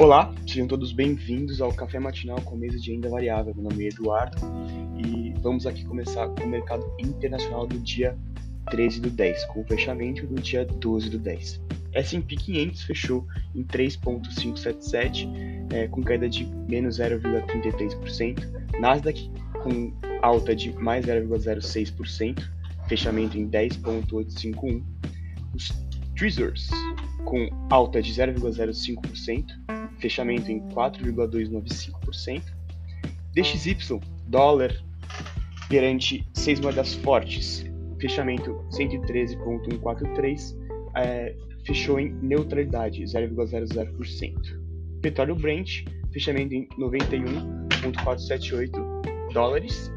Olá, sejam todos bem-vindos ao Café Matinal com mesa de renda variável. Meu nome é Eduardo e vamos aqui começar com o mercado internacional do dia 13 do 10, com o fechamento do dia 12 do 10. S&P 500 fechou em 3.577, é, com queda de menos 0,33%, Nasdaq com alta de mais 0,06%, fechamento em 10.851, os Treasures com alta de 0,05%, fechamento em 4,295%. DXY, dólar, perante seis moedas fortes, fechamento 113,143, é, fechou em neutralidade, 0,00%. Petróleo Brent, fechamento em 91,478 dólares,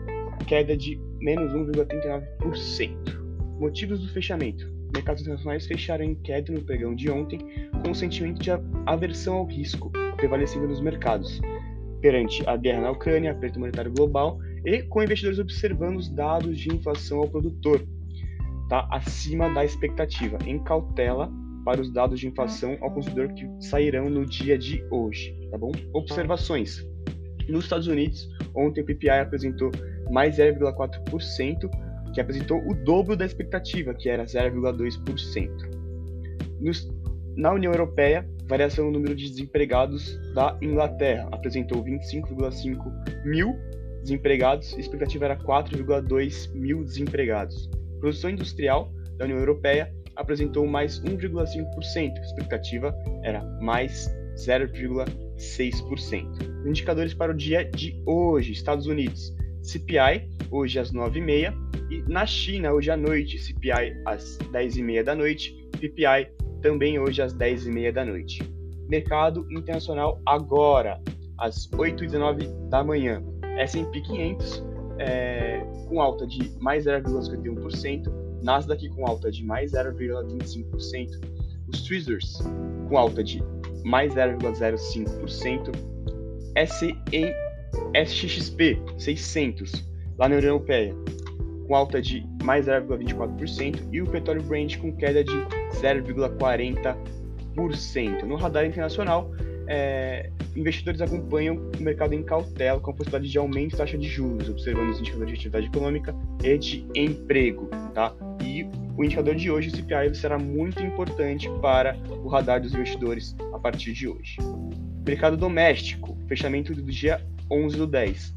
queda de menos 1,39%. Motivos do fechamento mercados internacionais fecharam em queda no pregão de ontem, com um sentimento de aversão ao risco prevalecendo nos mercados, perante a guerra na Ucrânia, aperto monetário global e com investidores observando os dados de inflação ao produtor, tá acima da expectativa, em cautela para os dados de inflação ao consumidor que sairão no dia de hoje, tá bom? Observações. Nos Estados Unidos, ontem o PPI apresentou mais 0,4%, que apresentou o dobro da expectativa, que era 0,2%. Na União Europeia, variação no número de desempregados da Inglaterra apresentou 25,5 mil desempregados, a expectativa era 4,2 mil desempregados. Produção industrial da União Europeia apresentou mais 1,5%, a expectativa era mais 0,6%. Indicadores para o dia de hoje, Estados Unidos, CPI, hoje às 9h30, e na China, hoje à noite, CPI às 10h30 da noite, PPI também hoje às 10h30 da noite. Mercado internacional agora, às 8h19 da manhã. S&P 500 é, com alta de mais 0,51%, Nasdaq com alta de mais 0,25%, os Tweezers com alta de mais 0,05%, SXP 600 lá na União Europeia com alta de mais 0,24% e o petróleo Brent com queda de 0,40%. No radar internacional, é, investidores acompanham o mercado em cautela com a possibilidade de aumento da taxa de juros, observando os indicadores de atividade econômica e de emprego. Tá? E o indicador de hoje, o CPI, será muito importante para o radar dos investidores a partir de hoje. Mercado doméstico, fechamento do dia 11 do 10.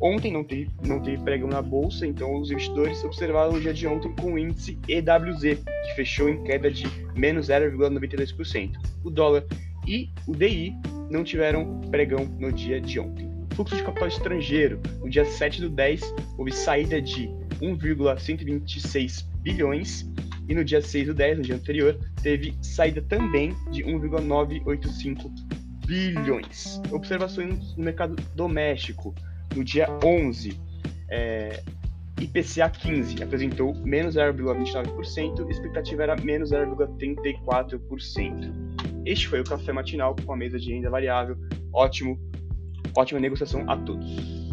Ontem não teve, não teve pregão na bolsa, então os investidores observaram o dia de ontem com o índice EWZ, que fechou em queda de menos 0,92%. O dólar e o DI não tiveram pregão no dia de ontem. Fluxo de capital estrangeiro, no dia 7 do 10, houve saída de 1,126 bilhões e no dia 6 do 10, no dia anterior, teve saída também de 1,985 bilhões. Observações no mercado doméstico no dia 11, é, IPCA 15 apresentou menos 0,29%, expectativa era menos 0,34%. Este foi o café matinal com a mesa de renda variável. Ótimo, ótima negociação a todos.